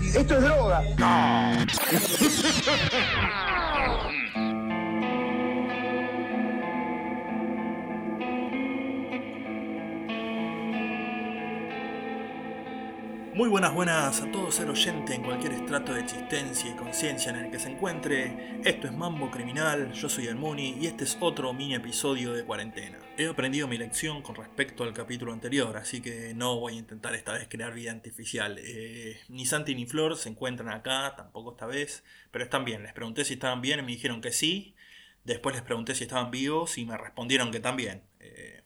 Esto es droga. Muy buenas, buenas a todos ser oyente en cualquier estrato de existencia y conciencia en el que se encuentre. Esto es Mambo Criminal, yo soy el Muni y este es otro mini episodio de cuarentena. He aprendido mi lección con respecto al capítulo anterior, así que no voy a intentar esta vez crear vida artificial. Eh, ni Santi ni Flor se encuentran acá, tampoco esta vez, pero están bien. Les pregunté si estaban bien y me dijeron que sí. Después les pregunté si estaban vivos y me respondieron que también. Eh,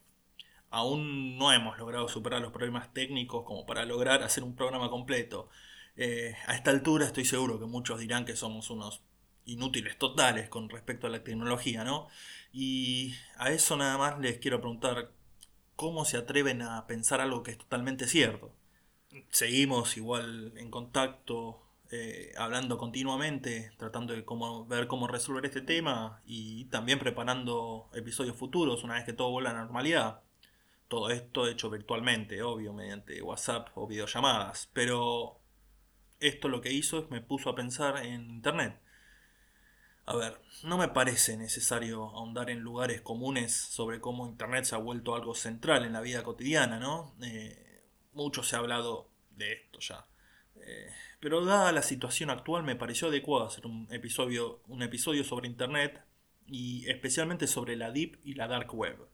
aún no hemos logrado superar los problemas técnicos como para lograr hacer un programa completo. Eh, a esta altura estoy seguro que muchos dirán que somos unos inútiles totales con respecto a la tecnología, ¿no? Y a eso nada más les quiero preguntar, ¿cómo se atreven a pensar algo que es totalmente cierto? Seguimos igual en contacto, eh, hablando continuamente, tratando de cómo, ver cómo resolver este tema y también preparando episodios futuros una vez que todo vuelva a la normalidad. Todo esto hecho virtualmente, obvio, mediante WhatsApp o videollamadas. Pero esto lo que hizo es me puso a pensar en Internet. A ver, no me parece necesario ahondar en lugares comunes sobre cómo Internet se ha vuelto algo central en la vida cotidiana, ¿no? Eh, mucho se ha hablado de esto ya. Eh, pero dada la situación actual me pareció adecuado hacer un episodio, un episodio sobre Internet y especialmente sobre la Deep y la Dark Web.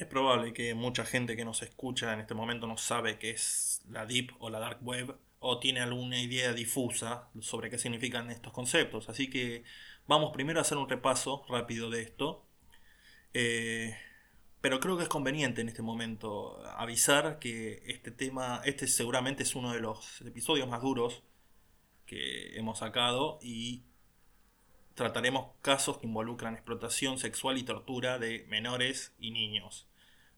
Es probable que mucha gente que nos escucha en este momento no sabe qué es la Deep o la Dark Web o tiene alguna idea difusa sobre qué significan estos conceptos. Así que vamos primero a hacer un repaso rápido de esto. Eh, pero creo que es conveniente en este momento avisar que este tema, este seguramente es uno de los episodios más duros que hemos sacado y trataremos casos que involucran explotación sexual y tortura de menores y niños.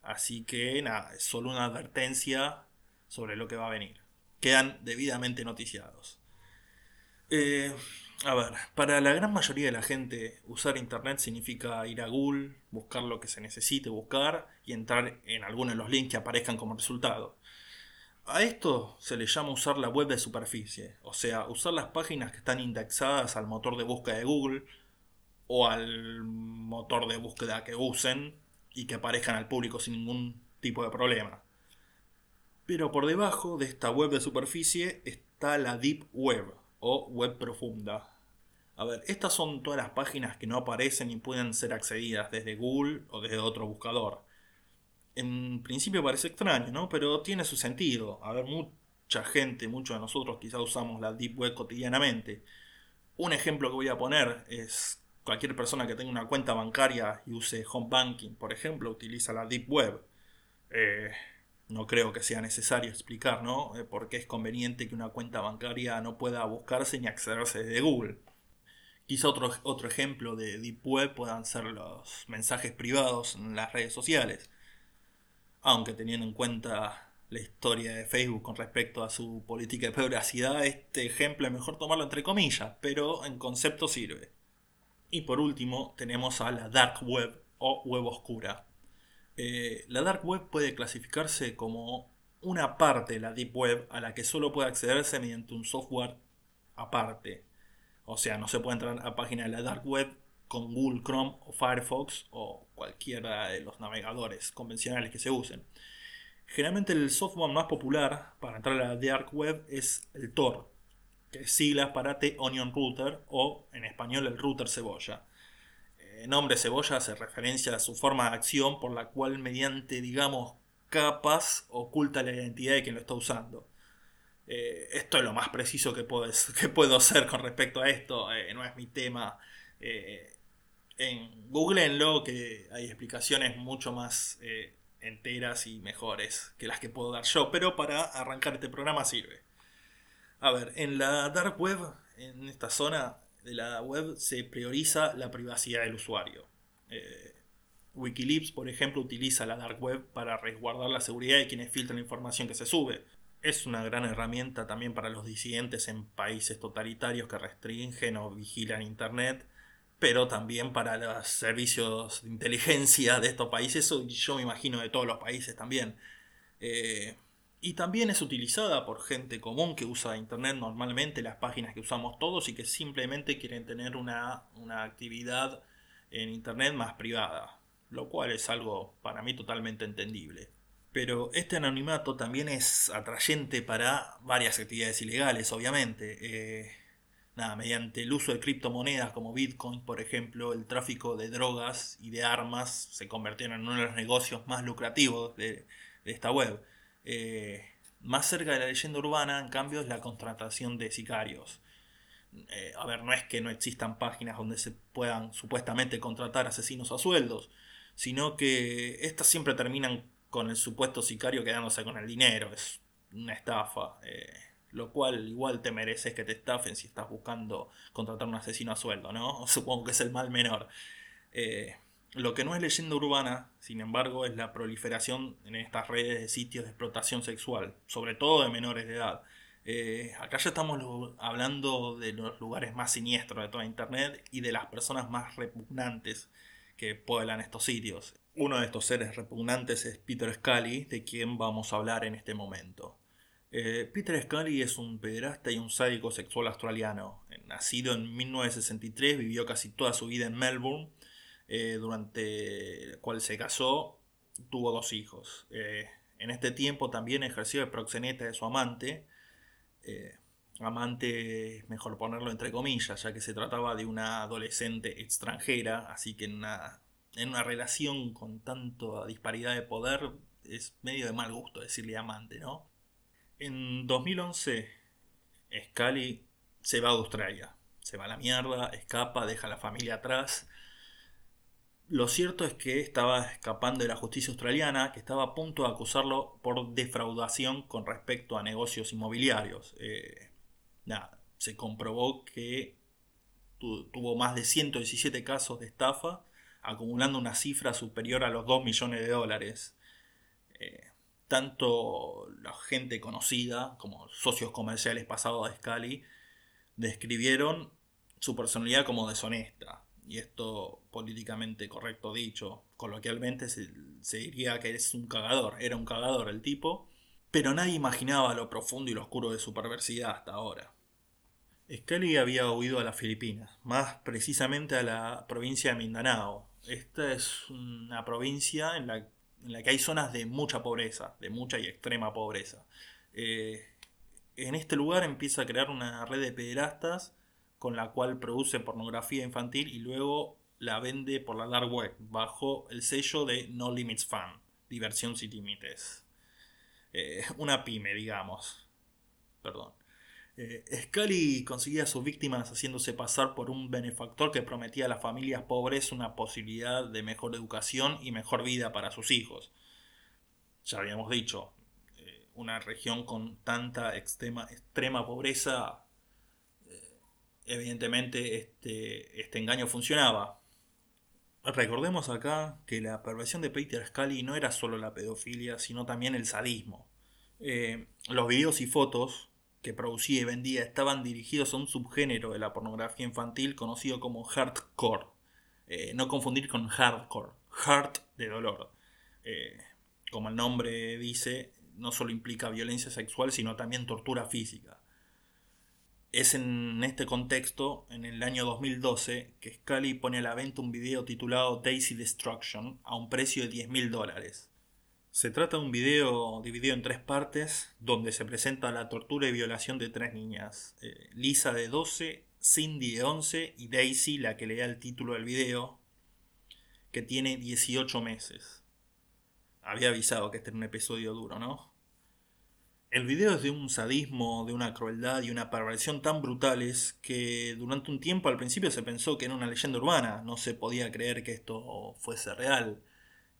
Así que nada, es solo una advertencia sobre lo que va a venir. Quedan debidamente noticiados. Eh, a ver, para la gran mayoría de la gente usar Internet significa ir a Google, buscar lo que se necesite buscar y entrar en alguno de los links que aparezcan como resultado. A esto se le llama usar la web de superficie, o sea, usar las páginas que están indexadas al motor de búsqueda de Google o al motor de búsqueda que usen y que aparezcan al público sin ningún tipo de problema. Pero por debajo de esta web de superficie está la Deep Web o web profunda. A ver, estas son todas las páginas que no aparecen y pueden ser accedidas desde Google o desde otro buscador. En principio parece extraño, ¿no? Pero tiene su sentido. A ver, mucha gente, muchos de nosotros quizás usamos la Deep Web cotidianamente. Un ejemplo que voy a poner es cualquier persona que tenga una cuenta bancaria y use home banking, por ejemplo, utiliza la Deep Web. Eh, no creo que sea necesario explicar, ¿no? Eh, por qué es conveniente que una cuenta bancaria no pueda buscarse ni accederse desde Google. Quizá otro, otro ejemplo de Deep Web puedan ser los mensajes privados en las redes sociales. Aunque teniendo en cuenta la historia de Facebook con respecto a su política de privacidad, este ejemplo es mejor tomarlo entre comillas, pero en concepto sirve. Y por último tenemos a la Dark Web o web oscura. Eh, la Dark Web puede clasificarse como una parte de la Deep Web a la que solo puede accederse mediante un software aparte. O sea, no se puede entrar a página de la Dark Web con Google Chrome o Firefox o cualquiera de los navegadores convencionales que se usen. Generalmente el software más popular para entrar a la Dark Web es el Tor, que siglas para T-Onion Router o en español el router cebolla. El nombre cebolla hace referencia a su forma de acción por la cual mediante, digamos, capas oculta la identidad de quien lo está usando. Eh, esto es lo más preciso que puedo, que puedo hacer con respecto a esto, eh, no es mi tema. Eh, en que hay explicaciones mucho más enteras y mejores que las que puedo dar yo, pero para arrancar este programa sirve. A ver, en la dark web, en esta zona de la web, se prioriza la privacidad del usuario. Eh, Wikileaks, por ejemplo, utiliza la dark web para resguardar la seguridad de quienes filtran la información que se sube. Es una gran herramienta también para los disidentes en países totalitarios que restringen o vigilan Internet, pero también para los servicios de inteligencia de estos países, y yo me imagino de todos los países también. Eh, Y también es utilizada por gente común que usa Internet normalmente, las páginas que usamos todos y que simplemente quieren tener una, una actividad en Internet más privada, lo cual es algo para mí totalmente entendible. Pero este anonimato también es atrayente para varias actividades ilegales, obviamente. Eh, nada, mediante el uso de criptomonedas como Bitcoin, por ejemplo, el tráfico de drogas y de armas se convirtieron en uno de los negocios más lucrativos de, esta web. Eh, más cerca de la leyenda urbana, en cambio, es la contratación de sicarios. Eh, a ver, no es que no existan páginas donde se puedan supuestamente contratar asesinos a sueldos, sino que estas siempre terminan con el supuesto sicario quedándose con el dinero. Es una estafa. Eh, lo cual igual te mereces que te estafen si estás buscando contratar un asesino a sueldo, ¿no? Supongo que es el mal menor. Eh, lo que no es leyenda urbana, sin embargo, es la proliferación en estas redes de sitios de explotación sexual, sobre todo de menores de edad. Eh, acá ya estamos hablando de los lugares más siniestros de toda Internet y de las personas más repugnantes que pueblan estos sitios. Uno de estos seres repugnantes es Peter Scully, de quien vamos a hablar en este momento. Eh, Peter Scully es un pederasta y un sádico sexual australiano. Nacido en 1963, vivió casi toda su vida en Melbourne eh, durante el cual se casó, tuvo dos hijos. Eh, en este tiempo también ejerció de proxeneta de su amante, eh, amante, mejor ponerlo entre comillas, ya que se trataba de una adolescente extranjera, así que en una, en una relación con tanta disparidad de poder es medio de mal gusto decirle amante, ¿no? En 2011, Scully se va a Australia, se va a la mierda, escapa, deja a la familia atrás lo cierto es que estaba escapando de la justicia australiana, que estaba a punto de acusarlo por defraudación con respecto a negocios inmobiliarios. Eh, nada, se comprobó que tuvo más de 117 casos de estafa, acumulando una cifra superior a los 2 millones de dólares. Eh, tanto la gente conocida como socios comerciales pasados de Scali describieron su personalidad como deshonesta y esto políticamente correcto dicho, coloquialmente se, diría que es un cagador, era un cagador el tipo, pero nadie imaginaba lo profundo y lo oscuro de su perversidad hasta ahora. Scully había huido a las Filipinas, más precisamente a la provincia de Mindanao. Esta es una provincia en la, en la que hay zonas de mucha pobreza, de mucha y extrema pobreza. Eh, en este lugar empieza a crear una red de pederastas con la cual produce pornografía infantil y luego la vende por la dark web bajo el sello de No Limits Fan, diversión sin límites. Eh, una pyme, digamos. Perdón. Eh, Scully conseguía a sus víctimas haciéndose pasar por un benefactor que prometía a las familias pobres una posibilidad de mejor educación y mejor vida para sus hijos. Ya habíamos dicho, eh, una región con tanta extrema, extrema pobreza evidentemente este, este engaño funcionaba. Recordemos acá que la perversión de Peter Scully no era solo la pedofilia, sino también el sadismo. Eh, los videos y fotos que producía y vendía estaban dirigidos a un subgénero de la pornografía infantil conocido como hardcore. Eh, no confundir con hardcore, heart de dolor. Eh, como el nombre dice, no solo implica violencia sexual, sino también tortura física. Es en este contexto, en el año 2012, que Scully pone a la venta un video titulado Daisy Destruction a un precio de 10 mil dólares. Se trata de un video dividido en tres partes, donde se presenta la tortura y violación de tres niñas. Eh, Lisa de 12, Cindy de 11 y Daisy, la que le da el título del video, que tiene 18 meses. Había avisado que este era un episodio duro, ¿no? El video es de un sadismo, de una crueldad y una perversión tan brutales que durante un tiempo al principio se pensó que era una leyenda urbana, no se podía creer que esto fuese real.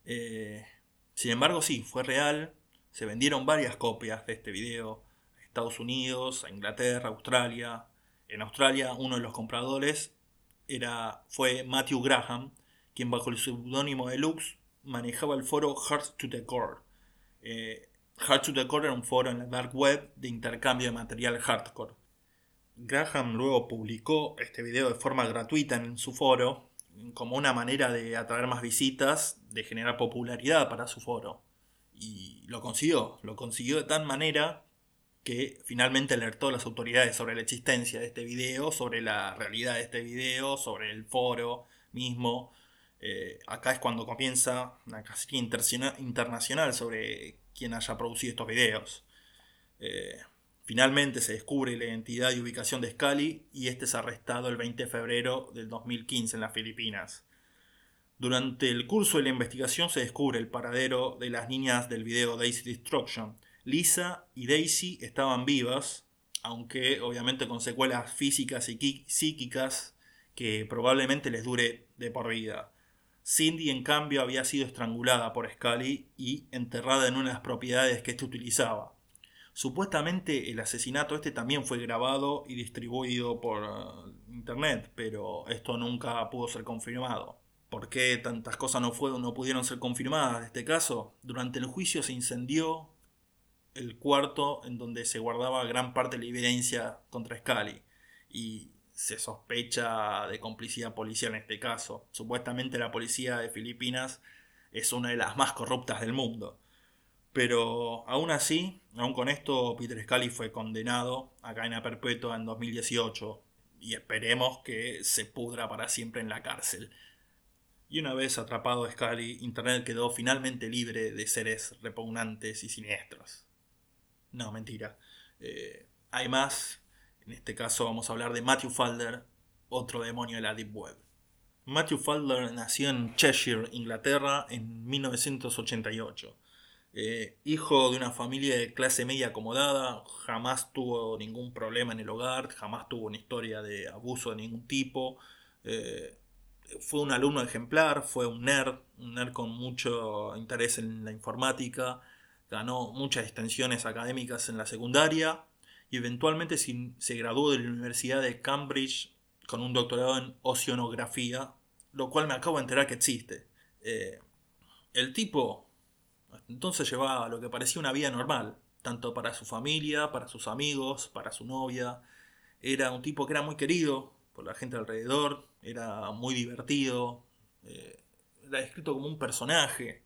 Eh, sin embargo, sí, fue real, se vendieron varias copias de este video a Estados Unidos, a Inglaterra, a Australia. En Australia uno de los compradores era, fue Matthew Graham, quien bajo el seudónimo de Lux manejaba el foro Hearts to the Core. Eh, Hard to Decor era un foro en la dark web de intercambio de material hardcore. Graham luego publicó este video de forma gratuita en su foro como una manera de atraer más visitas, de generar popularidad para su foro. Y lo consiguió, lo consiguió de tal manera que finalmente alertó a las autoridades sobre la existencia de este video, sobre la realidad de este video, sobre el foro mismo. Eh, acá es cuando comienza una casilla internacional sobre quién haya producido estos videos. Eh, finalmente se descubre la identidad y ubicación de Scali y este es arrestado el 20 de febrero del 2015 en las Filipinas. Durante el curso de la investigación se descubre el paradero de las niñas del video Daisy Destruction, Lisa y Daisy estaban vivas, aunque obviamente con secuelas físicas y psíquicas que probablemente les dure de por vida. Cindy, en cambio, había sido estrangulada por Scully y enterrada en una de las propiedades que éste utilizaba. Supuestamente el asesinato este también fue grabado y distribuido por uh, internet, pero esto nunca pudo ser confirmado. ¿Por qué tantas cosas no, no pudieron ser confirmadas en este caso? Durante el juicio se incendió el cuarto en donde se guardaba gran parte de la evidencia contra Scully y se sospecha de complicidad policial en este caso. Supuestamente la policía de Filipinas es una de las más corruptas del mundo. Pero aún así, aún con esto, Peter Scully fue condenado a cadena perpetua en 2018 y esperemos que se pudra para siempre en la cárcel. Y una vez atrapado Scully, Internet quedó finalmente libre de seres repugnantes y siniestros. No, mentira. Eh, hay más. En este caso vamos a hablar de Matthew Falder, otro demonio de la Deep Web. Matthew Falder nació en Cheshire, Inglaterra, en 1988. Eh, hijo de una familia de clase media acomodada, jamás tuvo ningún problema en el hogar, jamás tuvo una historia de abuso de ningún tipo. Eh, fue un alumno ejemplar, fue un nerd, un nerd con mucho interés en la informática, ganó muchas extensiones académicas en la secundaria y eventualmente se graduó de la Universidad de Cambridge con un doctorado en oceanografía, lo cual me acabo de enterar que existe. Eh, el tipo entonces llevaba lo que parecía una vida normal, tanto para su familia, para sus amigos, para su novia. Era un tipo que era muy querido por la gente alrededor, era muy divertido, eh, era descrito como un personaje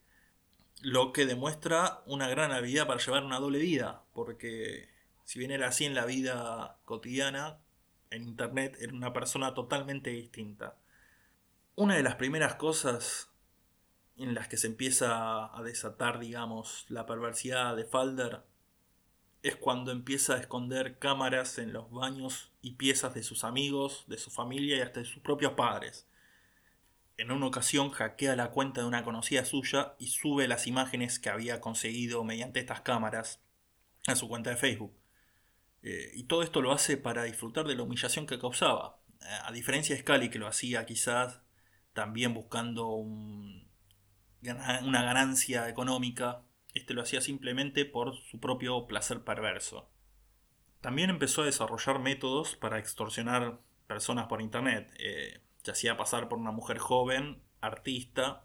lo que demuestra una gran habilidad para llevar una doble vida, porque si bien era así en la vida cotidiana, en Internet era una persona totalmente distinta. Una de las primeras cosas en las que se empieza a desatar, digamos, la perversidad de Falder es cuando empieza a esconder cámaras en los baños y piezas de sus amigos, de su familia y hasta de sus propios padres en una ocasión hackea la cuenta de una conocida suya y sube las imágenes que había conseguido mediante estas cámaras a su cuenta de Facebook. Eh, y todo esto lo hace para disfrutar de la humillación que causaba. A diferencia de Scully, que lo hacía quizás también buscando una ganancia económica, este lo hacía simplemente por su propio placer perverso. También empezó a desarrollar métodos para extorsionar personas por internet. Eh, se hacía pasar por una mujer joven, artista,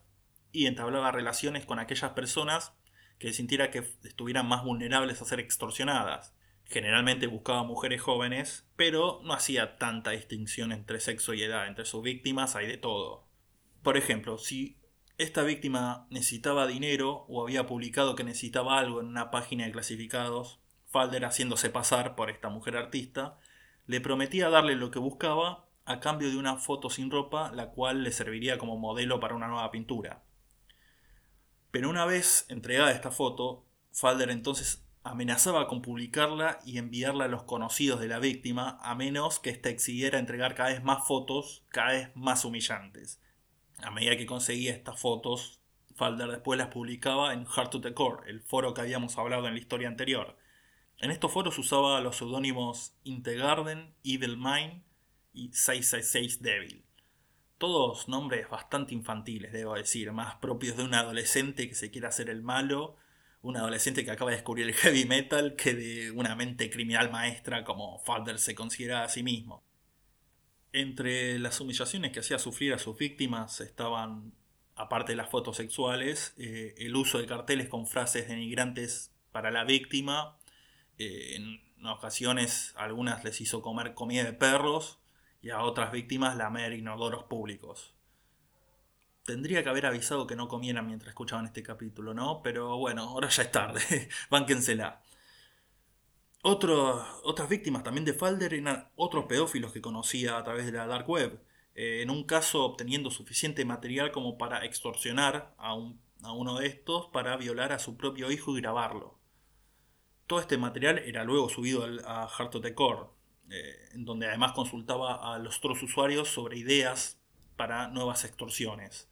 y entablaba relaciones con aquellas personas que sintiera que estuvieran más vulnerables a ser extorsionadas. Generalmente buscaba mujeres jóvenes, pero no hacía tanta distinción entre sexo y edad. Entre sus víctimas hay de todo. Por ejemplo, si esta víctima necesitaba dinero o había publicado que necesitaba algo en una página de clasificados, Falder haciéndose pasar por esta mujer artista, le prometía darle lo que buscaba a cambio de una foto sin ropa, la cual le serviría como modelo para una nueva pintura. Pero una vez entregada esta foto, Falder entonces amenazaba con publicarla y enviarla a los conocidos de la víctima, a menos que ésta exigiera entregar cada vez más fotos, cada vez más humillantes. A medida que conseguía estas fotos, Falder después las publicaba en Heart to the Core, el foro que habíamos hablado en la historia anterior. En estos foros usaba los seudónimos Integarden, Evil Mind y 666 Devil. Todos nombres bastante infantiles, debo decir, más propios de un adolescente que se quiere hacer el malo, un adolescente que acaba de descubrir el heavy metal, que de una mente criminal maestra como Falder se considera a sí mismo. Entre las humillaciones que hacía sufrir a sus víctimas estaban, aparte de las fotos sexuales, eh, el uso de carteles con frases denigrantes para la víctima. Eh, en ocasiones algunas les hizo comer comida de perros y a otras víctimas lamer inodoros públicos. Tendría que haber avisado que no comieran mientras escuchaban este capítulo, ¿no? Pero bueno, ahora ya es tarde, bánquensela. otras víctimas también de Falder eran otros pedófilos que conocía a través de la Dark Web. Eh, en un caso obteniendo suficiente material como para extorsionar a, uno de estos para violar a su propio hijo y grabarlo. Todo este material era luego subido a Heart of the Core, eh, en donde además consultaba a los otros usuarios sobre ideas para nuevas extorsiones.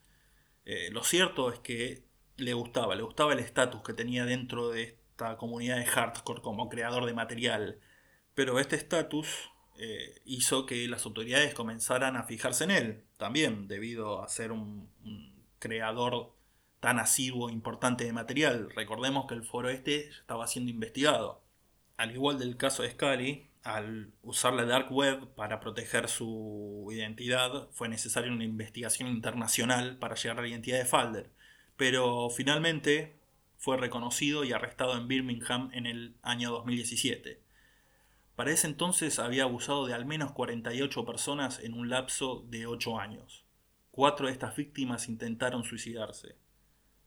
Eh, lo cierto es que le gustaba, le gustaba el estatus que tenía dentro de esta comunidad de hardcore como creador de material, pero este estatus eh, hizo que las autoridades comenzaran a fijarse en él, también debido a ser un, creador tan asiduo e importante de material. Recordemos que el foro este estaba siendo investigado. Al igual del caso de Scully, al usar la dark web para proteger su identidad, fue necesaria una investigación internacional para llegar a la identidad de Falder. Pero finalmente fue reconocido y arrestado en Birmingham en el año 2017. Para ese entonces había abusado de al menos 48 personas en un lapso de 8 años. Cuatro de estas víctimas intentaron suicidarse.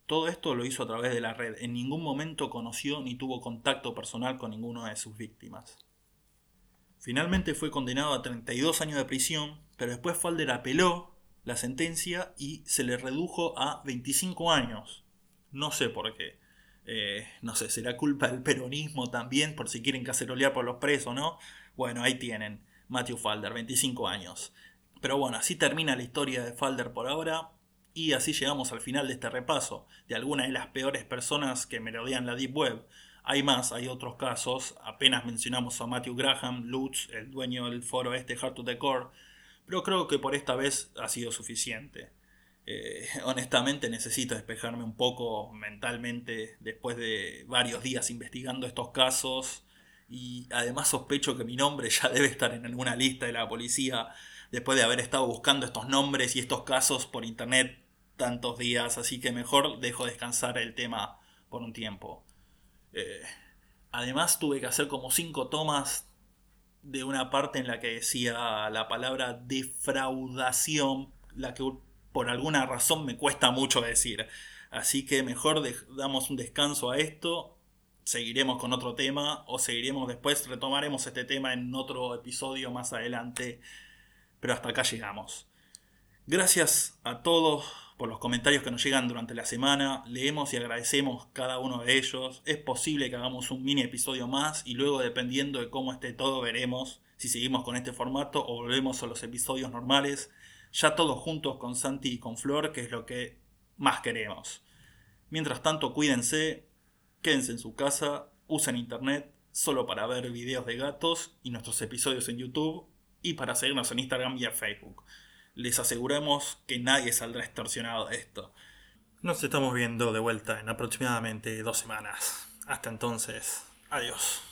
Todo esto lo hizo a través de la red. En ningún momento conoció ni tuvo contacto personal con ninguna de sus víctimas. Finalmente fue condenado a 32 años de prisión, pero después Falder apeló la sentencia y se le redujo a 25 años. No sé por qué. Eh, no sé, será culpa del peronismo también, por si quieren cacerolear por los presos, ¿no? Bueno, ahí tienen. Matthew Falder, 25 años. Pero bueno, así termina la historia de Falder por ahora. Y así llegamos al final de este repaso de algunas de las peores personas que merodean la Deep Web. Hay más, hay otros casos. Apenas mencionamos a Matthew Graham, Lutz, el dueño del foro este Heart to the Core. Pero creo que por esta vez ha sido suficiente. Eh, honestamente necesito despejarme un poco mentalmente después de varios días investigando estos casos. Y además sospecho que mi nombre ya debe estar en alguna lista de la policía después de haber estado buscando estos nombres y estos casos por internet tantos días. Así que mejor dejo descansar el tema por un tiempo. Eh, además tuve que hacer como cinco tomas de una parte en la que decía la palabra defraudación, la que por alguna razón me cuesta mucho decir. Así que mejor damos un descanso a esto, seguiremos con otro tema o seguiremos después, retomaremos este tema en otro episodio más adelante, pero hasta acá llegamos. Gracias a todos por los comentarios que nos llegan durante la semana. Leemos y agradecemos cada uno de ellos. Es posible que hagamos un mini episodio más y luego dependiendo de cómo esté todo veremos si seguimos con este formato o volvemos a los episodios normales. Ya todos juntos con Santi y con Flor, que es lo que más queremos. Mientras tanto, cuídense, quédense en su casa, usen internet solo para ver videos de gatos y nuestros episodios en YouTube y para seguirnos en Instagram y en Facebook les aseguramos que nadie saldrá extorsionado de esto. Nos estamos viendo de vuelta en aproximadamente dos semanas. Hasta entonces, adiós.